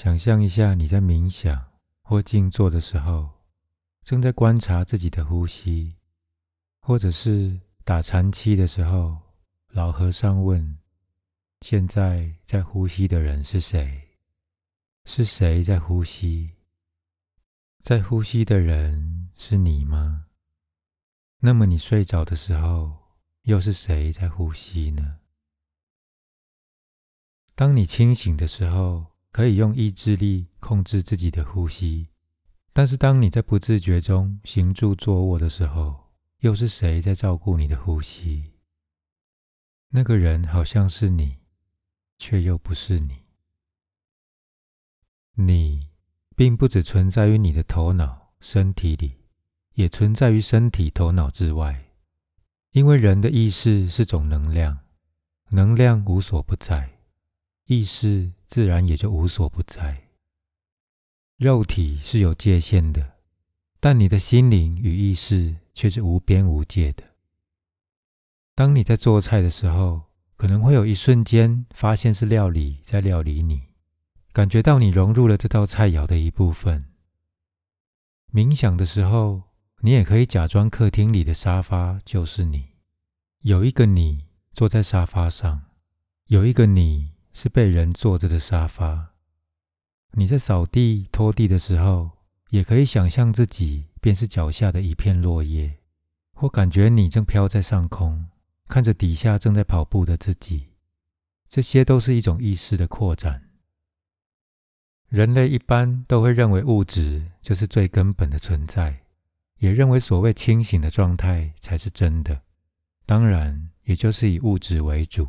想象一下，你在冥想或静坐的时候，正在观察自己的呼吸，或者是打禅期的时候，老和尚问：“现在在呼吸的人是谁？是谁在呼吸？在呼吸的人是你吗？那么你睡着的时候，又是谁在呼吸呢？”当你清醒的时候，可以用意志力控制自己的呼吸；但是当你在不自觉中行住坐卧的时候，又是谁在照顾你的呼吸？那个人好像是你，却又不是你。你并不只存在于你的头脑、身体里，也存在于身体、头脑之外。因为人的意识是种能量，能量无所不在。意识自然也就无所不在。肉体是有界限的，但你的心灵与意识却是无边无界的。当你在做菜的时候，可能会有一瞬间发现是料理在料理你，感觉到你融入了这道菜肴的一部分。冥想的时候，你也可以假装客厅里的沙发就是你，有一个你坐在沙发上，有一个你。是被人坐着的沙发。你在扫地、拖地的时候，也可以想象自己便是脚下的一片落叶，或感觉你正飘在上空，看着底下正在跑步的自己。这些都是一种意识的扩展。人类一般都会认为物质就是最根本的存在，也认为所谓清醒的状态才是真的。当然，也就是以物质为主。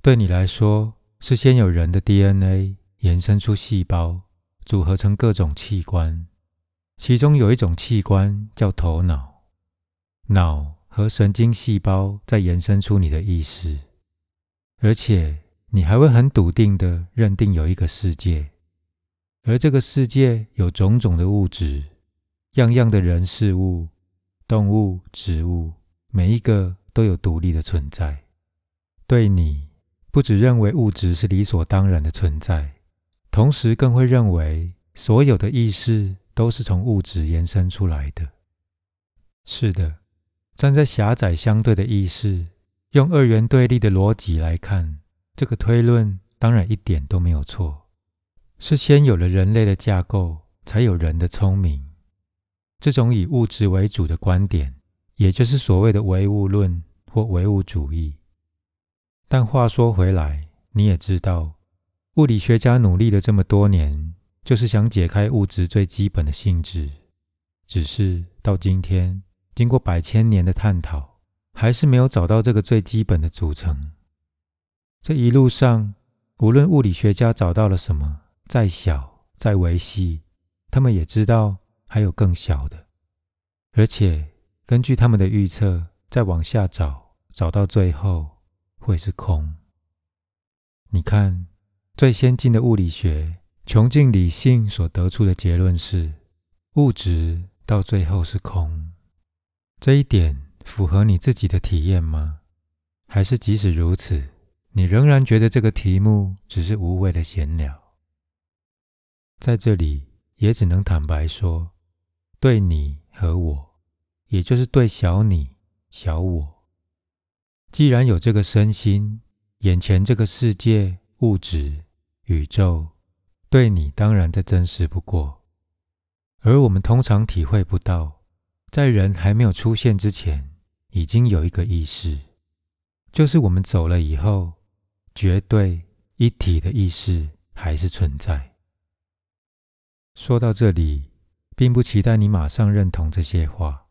对你来说。是先有人的 DNA 延伸出细胞，组合成各种器官，其中有一种器官叫头脑，脑和神经细胞在延伸出你的意识，而且你还会很笃定的认定有一个世界，而这个世界有种种的物质，样样的人事物、动物、植物，每一个都有独立的存在，对你。不只认为物质是理所当然的存在，同时更会认为所有的意识都是从物质延伸出来的。是的，站在狭窄相对的意识，用二元对立的逻辑来看，这个推论当然一点都没有错。是先有了人类的架构，才有人的聪明。这种以物质为主的观点，也就是所谓的唯物论或唯物主义。但话说回来，你也知道，物理学家努力了这么多年，就是想解开物质最基本的性质。只是到今天，经过百千年的探讨，还是没有找到这个最基本的组成。这一路上，无论物理学家找到了什么，再小再维系，他们也知道还有更小的。而且根据他们的预测，再往下找，找到最后。会是空。你看，最先进的物理学穷尽理性所得出的结论是，物质到最后是空。这一点符合你自己的体验吗？还是即使如此，你仍然觉得这个题目只是无谓的闲聊？在这里，也只能坦白说，对你和我，也就是对小你、小我。既然有这个身心，眼前这个世界、物质、宇宙，对你当然再真实不过。而我们通常体会不到，在人还没有出现之前，已经有一个意识，就是我们走了以后，绝对一体的意识还是存在。说到这里，并不期待你马上认同这些话，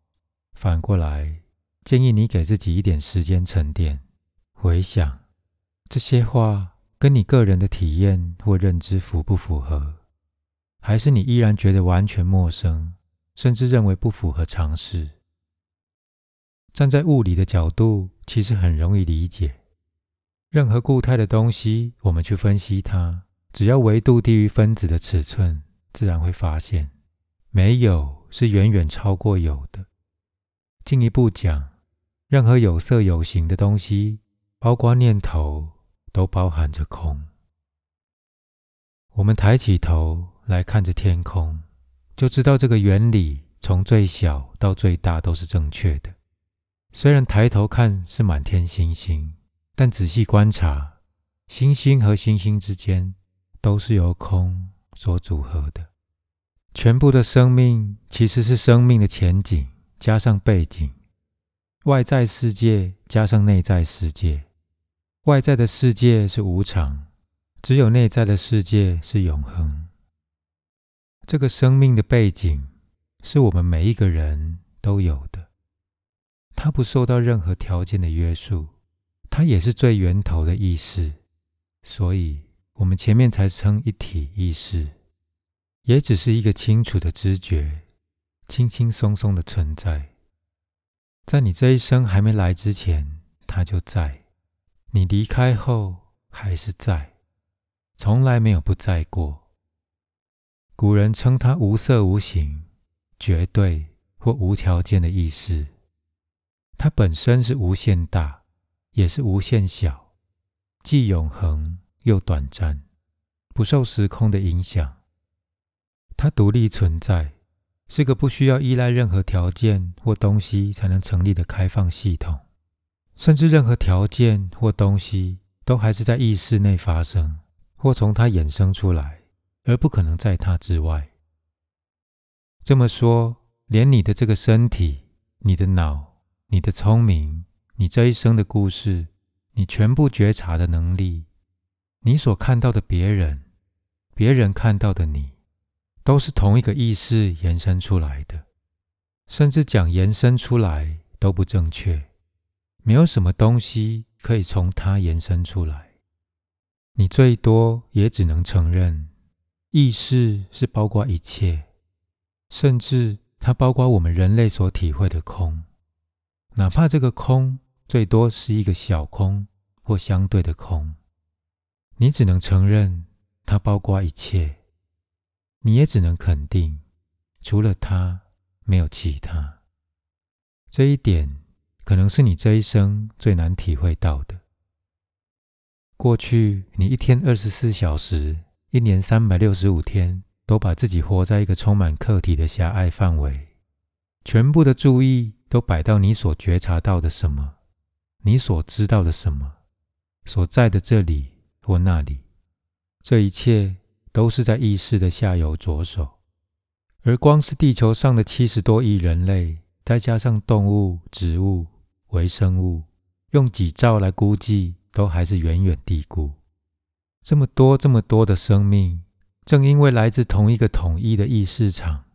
反过来。建议你给自己一点时间沉淀，回想这些话跟你个人的体验或认知符不符合，还是你依然觉得完全陌生，甚至认为不符合常识。站在物理的角度，其实很容易理解。任何固态的东西，我们去分析它，只要维度低于分子的尺寸，自然会发现没有是远远超过有的。进一步讲。任何有色有形的东西，包括念头，都包含着空。我们抬起头来看着天空，就知道这个原理从最小到最大都是正确的。虽然抬头看是满天星星，但仔细观察，星星和星星之间都是由空所组合的。全部的生命其实是生命的前景加上背景，外在世界加上内在世界。外在的世界是无常，只有内在的世界是永恒。这个生命的背景是我们每一个人都有的。它不受到任何条件的约束，它也是最源头的意识，所以我们前面才称一体意识，也只是一个清楚的知觉，轻轻松松的存在。在你这一生还没来之前，它就在；你离开后还是在，从来没有不在过。古人称它无色无形、绝对或无条件的意识。它本身是无限大，也是无限小，既永恒又短暂，不受时空的影响。它独立存在，是个不需要依赖任何条件或东西才能成立的开放系统。甚至任何条件或东西都还是在意识内发生，或从它衍生出来，而不可能在它之外。这么说，连你的这个身体，你的脑。你的聪明，你这一生的故事，你全部觉察的能力，你所看到的别人，别人看到的你，都是同一个意识延伸出来的。甚至讲延伸出来都不正确，没有什么东西可以从它延伸出来。你最多也只能承认，意识是包括一切，甚至它包括我们人类所体会的空。哪怕这个空最多是一个小空或相对的空，你只能承认它包括一切，你也只能肯定，除了他没有其他。这一点可能是你这一生最难体会到的。过去你一天二十四小时，一年三百六十五天，都把自己活在一个充满客体的狭隘范围，全部的注意。都摆到你所觉察到的什么，你所知道的什么，所在的这里或那里，这一切都是在意识的下游着手。而光是地球上的七十多亿人类，再加上动物、植物、微生物，用几兆来估计，都还是远远低估。这么多、这么多的生命，正因为来自同一个统一的意识场，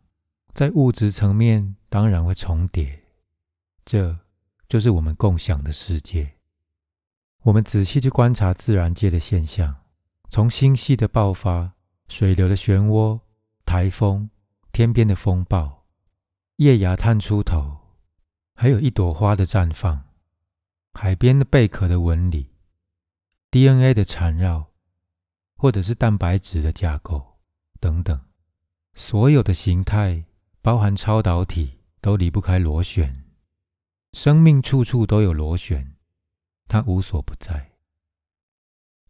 在物质层面当然会重叠。这就是我们共享的世界。我们仔细去观察自然界的现象，从星系的爆发、水流的漩涡、台风、天边的风暴、叶芽探出头，还有一朵花的绽放、海边的贝壳的纹理、DNA 的缠绕，或者是蛋白质的架构等等，所有的形态，包含超导体，都离不开螺旋。生命处处都有螺旋，它无所不在。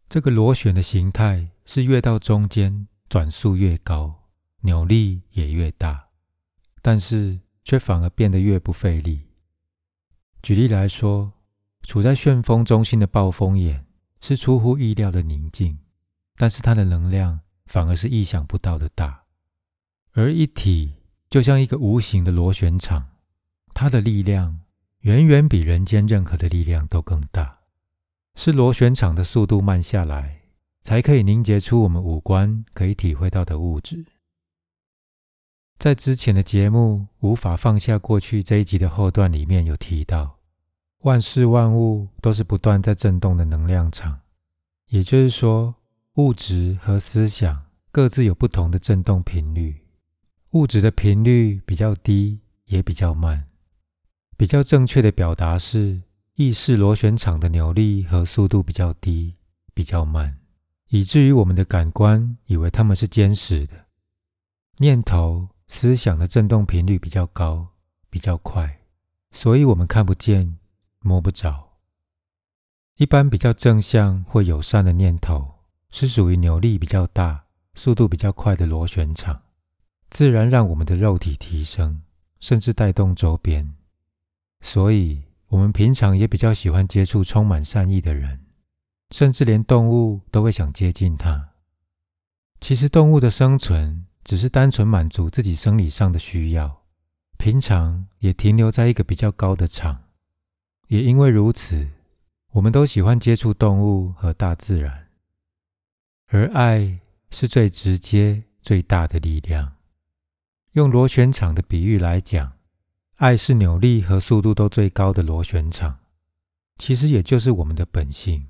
这个螺旋的形态是越到中间转速越高，扭力也越大，但是却反而变得越不费力。举例来说，处在旋风中心的暴风眼是出乎意料的宁静，但是它的能量反而是意想不到的大。而一体就像一个无形的螺旋场，它的力量。远远比人间任何的力量都更大，是螺旋场的速度慢下来，才可以凝结出我们五官可以体会到的物质。在之前的节目《无法放下过去》这一集的后段里面有提到，万事万物都是不断在震动的能量场，也就是说，物质和思想各自有不同的振动频率，物质的频率比较低，也比较慢。比较正确的表达是，意识螺旋场的扭力和速度比较低、比较慢，以至于我们的感官以为它们是坚实的。念头、思想的振动频率比较高、比较快，所以我们看不见、摸不着。一般比较正向或友善的念头，是属于扭力比较大、速度比较快的螺旋场，自然让我们的肉体提升，甚至带动周边。所以，我们平常也比较喜欢接触充满善意的人，甚至连动物都会想接近它。其实，动物的生存只是单纯满足自己生理上的需要，平常也停留在一个比较高的场。也因为如此，我们都喜欢接触动物和大自然。而爱是最直接、最大的力量。用螺旋场的比喻来讲。爱是扭力和速度都最高的螺旋场，其实也就是我们的本性。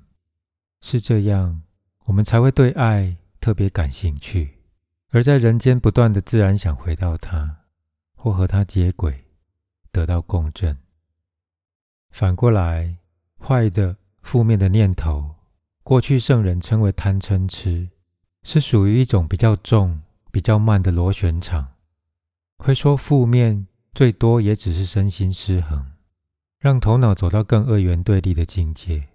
是这样，我们才会对爱特别感兴趣，而在人间不断的自然想回到它，或和它接轨，得到共振。反过来，坏的、负面的念头，过去圣人称为贪嗔痴，是属于一种比较重、比较慢的螺旋场，会说负面。最多也只是身心失衡，让头脑走到更二元对立的境界，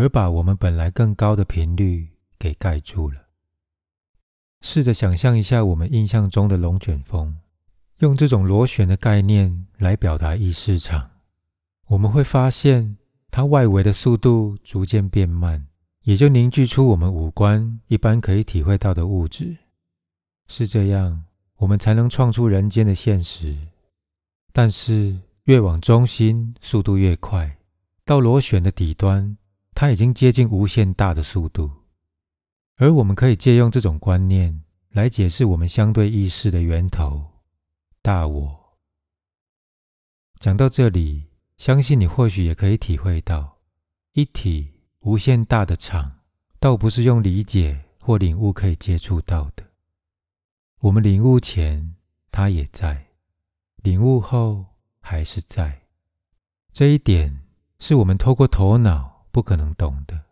而把我们本来更高的频率给盖住了。试着想象一下，我们印象中的龙卷风，用这种螺旋的概念来表达意识场，我们会发现它外围的速度逐渐变慢，也就凝聚出我们五官一般可以体会到的物质。是这样，我们才能创出人间的现实。但是越往中心，速度越快，到螺旋的底端，它已经接近无限大的速度。而我们可以借用这种观念来解释我们相对意识的源头——大我。讲到这里，相信你或许也可以体会到，一体无限大的场，倒不是用理解或领悟可以接触到的。我们领悟前，它也在。领悟后还是在，这一点是我们透过头脑不可能懂的。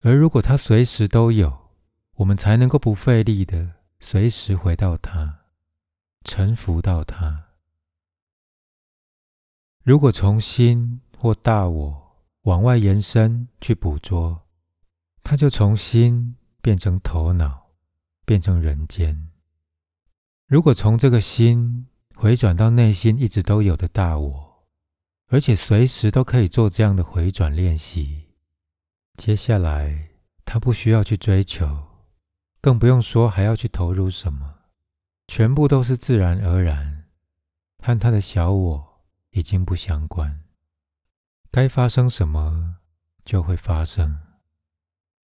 而如果它随时都有，我们才能够不费力的随时回到它，臣服到它。如果从心或大我往外延伸去捕捉，它就从心变成头脑，变成人间。如果从这个心，回转到内心一直都有的大我，而且随时都可以做这样的回转练习。接下来，他不需要去追求，更不用说还要去投入什么，全部都是自然而然，和他的小我已经不相关。该发生什么就会发生，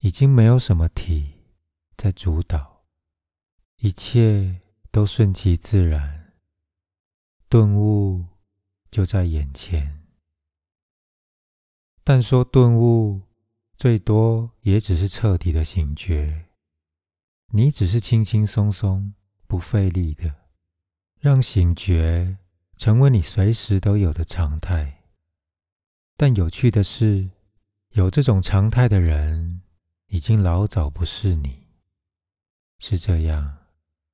已经没有什么体在主导，一切都顺其自然。顿悟就在眼前，但说顿悟，最多也只是彻底的醒觉。你只是轻轻松松、不费力的，让醒觉成为你随时都有的常态。但有趣的是，有这种常态的人，已经老早不是你。是这样，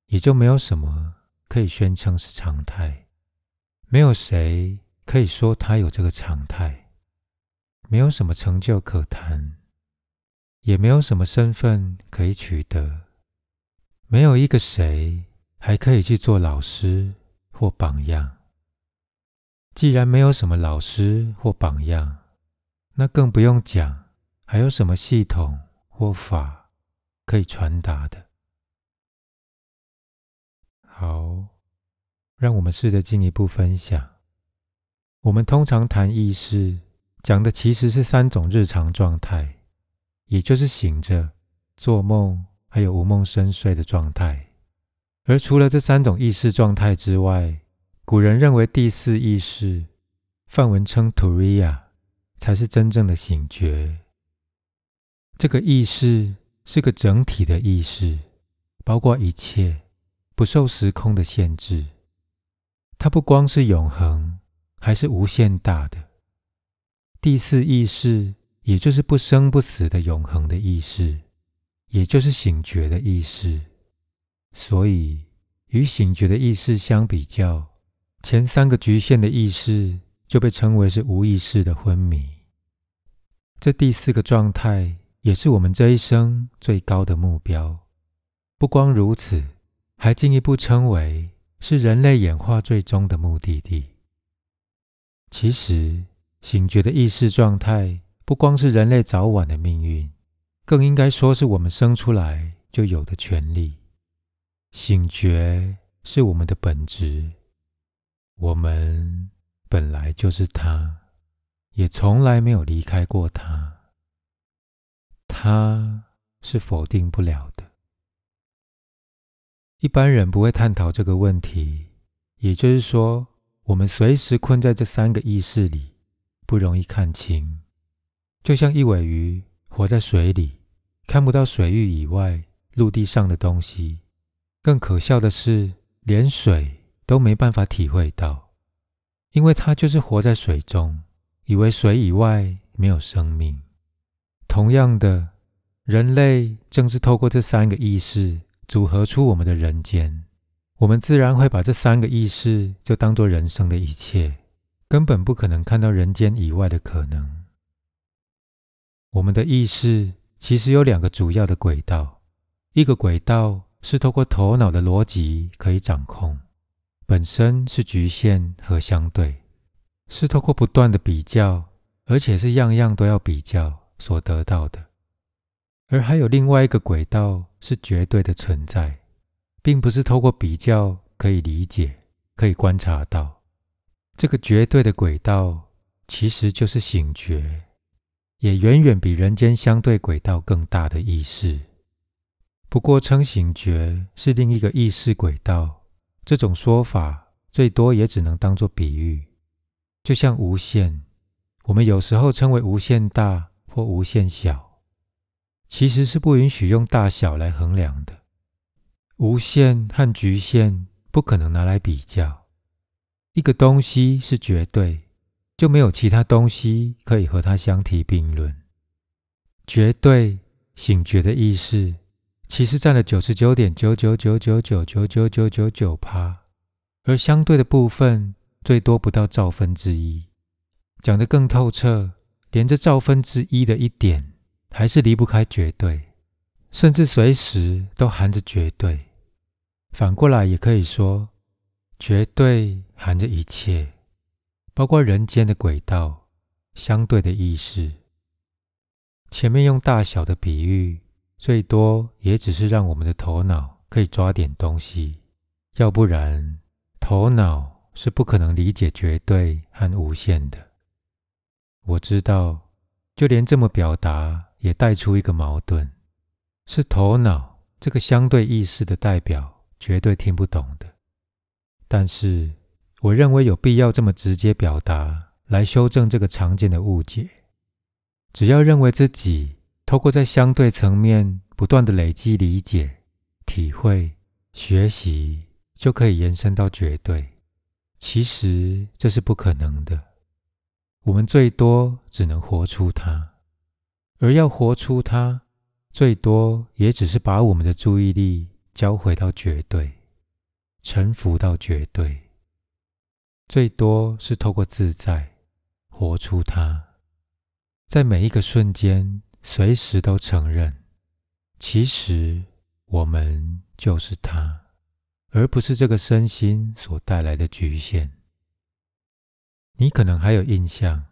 也就没有什么可以宣称是常态。没有谁可以说他有这个常态，没有什么成就可谈，也没有什么身份可以取得，没有一个谁还可以去做老师或榜样。既然没有什么老师或榜样，那更不用讲还有什么系统或法可以传达的。好。让我们试着进一步分享。我们通常谈意识，讲的其实是三种日常状态，也就是醒着、做梦，还有无梦深睡的状态。而除了这三种意识状态之外，古人认为第四意识，范文称 Turiya，才是真正的醒觉。这个意识是个整体的意识，包括一切，不受时空的限制。它不光是永恒，还是无限大的第四意识，也就是不生不死的永恒的意识，也就是醒觉的意识。所以，与醒觉的意识相比较，前三个局限的意识就被称为是无意识的昏迷。这第四个状态，也是我们这一生最高的目标。不光如此，还进一步称为是人类演化最终的目的地。其实，醒觉的意识状态不光是人类早晚的命运，更应该说是我们生出来就有的权利。醒觉是我们的本质，我们本来就是它，也从来没有离开过它。它是否定不了的。一般人不会探讨这个问题，也就是说。我们随时困在这三个意识里，不容易看清，就像一尾鱼活在水里，看不到水域以外陆地上的东西。更可笑的是，连水都没办法体会到，因为它就是活在水中，以为水以外没有生命。同样的，人类正是透过这三个意识组合出我们的人间。我们自然会把这三个意识就当做人生的一切，根本不可能看到人间以外的可能。我们的意识其实有两个主要的轨道，一个轨道是透过头脑的逻辑可以掌控，本身是局限和相对，是透过不断的比较，而且是样样都要比较所得到的；而还有另外一个轨道是绝对的存在。并不是透过比较可以理解、可以观察到，这个绝对的轨道其实就是醒觉，也远远比人间相对轨道更大的意识。不过称醒觉是另一个意识轨道，这种说法最多也只能当做比喻，就像无限，我们有时候称为无限大或无限小，其实是不允许用大小来衡量的。无限和局限不可能拿来比较。一个东西是绝对，就没有其他东西可以和它相提并论。绝对醒觉的意识，其实占了九十九点九九九九九九九九九九趴，而相对的部分最多不到兆分之一。讲得更透彻，连这兆分之一的一点，还是离不开绝对，甚至随时都含着绝对。反过来也可以说，绝对含着一切，包括人间的轨道、相对的意识。前面用大小的比喻，最多也只是让我们的头脑可以抓点东西，要不然头脑是不可能理解绝对和无限的。我知道，就连这么表达，也带出一个矛盾：是头脑这个相对意识的代表。绝对听不懂的，但是我认为有必要这么直接表达，来修正这个常见的误解。只要认为自己透过在相对层面不断的累积理解、体会、学习，就可以延伸到绝对，其实这是不可能的。我们最多只能活出它，而要活出它，最多也只是把我们的注意力。交回到绝对，臣服到绝对，最多是透过自在活出它，在每一个瞬间，随时都承认，其实我们就是它，而不是这个身心所带来的局限。你可能还有印象，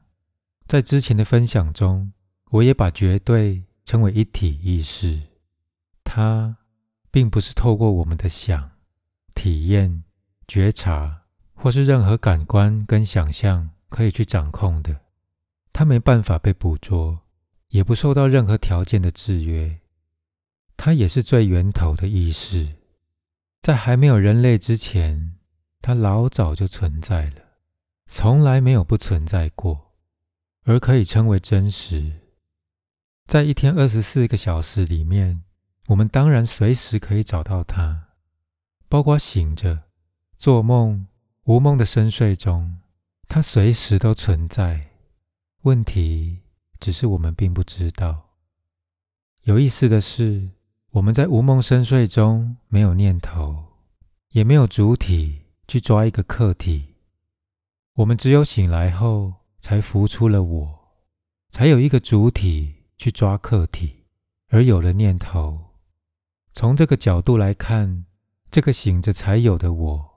在之前的分享中，我也把绝对称为一体意识，它。并不是透过我们的想、体验、觉察，或是任何感官跟想象可以去掌控的。它没办法被捕捉，也不受到任何条件的制约。它也是最源头的意识，在还没有人类之前，它老早就存在了，从来没有不存在过，而可以称为真实。在一天二十四个小时里面。我们当然随时可以找到它，包括醒着、做梦、无梦的深睡中，它随时都存在。问题只是我们并不知道。有意思的是，我们在无梦深睡中没有念头，也没有主体去抓一个客体，我们只有醒来后才浮出了我，才有一个主体去抓客体，而有了念头。从这个角度来看，这个醒着才有的我，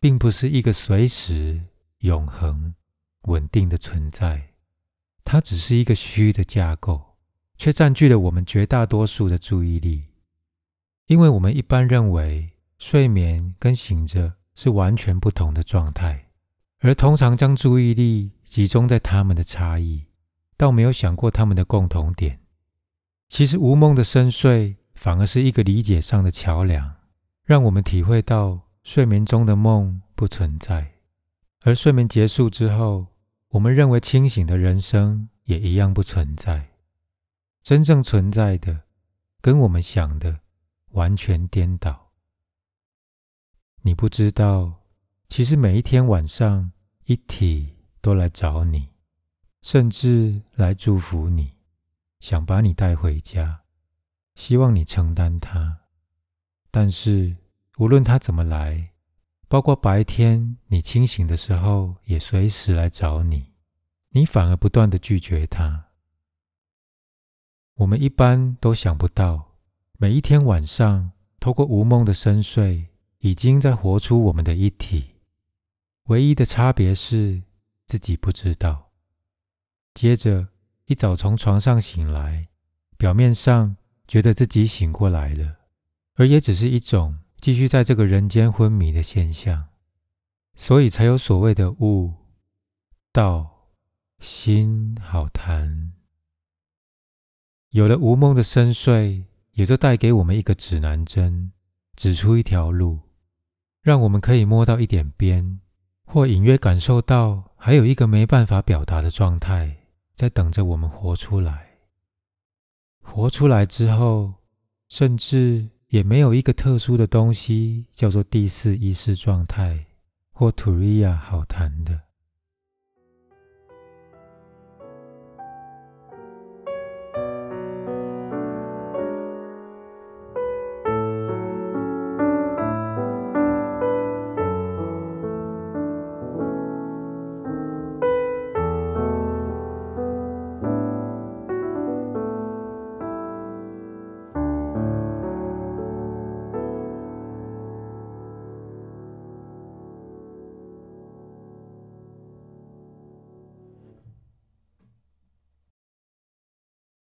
并不是一个随时、永恒、稳定的存在，它只是一个虚的架构，却占据了我们绝大多数的注意力。因为我们一般认为，睡眠跟醒着是完全不同的状态，而通常将注意力集中在他们的差异，倒没有想过他们的共同点。其实，无梦的深睡。反而是一个理解上的桥梁，让我们体会到睡眠中的梦不存在，而睡眠结束之后，我们认为清醒的人生也一样不存在。真正存在的，跟我们想的完全颠倒。你不知道，其实每一天晚上，一体都来找你，甚至来祝福你，想把你带回家。希望你承担它，但是无论他怎么来，包括白天你清醒的时候，也随时来找你，你反而不断的拒绝他。我们一般都想不到，每一天晚上，透过无梦的深睡，已经在活出我们的一体。唯一的差别是自己不知道。接着一早从床上醒来，表面上。觉得自己醒过来了，而也只是一种继续在这个人间昏迷的现象，所以才有所谓的悟、道、心好谈。有了无梦的深睡，也就带给我们一个指南针，指出一条路，让我们可以摸到一点边，或隐约感受到还有一个没办法表达的状态，在等着我们活出来。活出来之后，甚至也没有一个特殊的东西叫做第四意识状态或 Turiya 好谈的。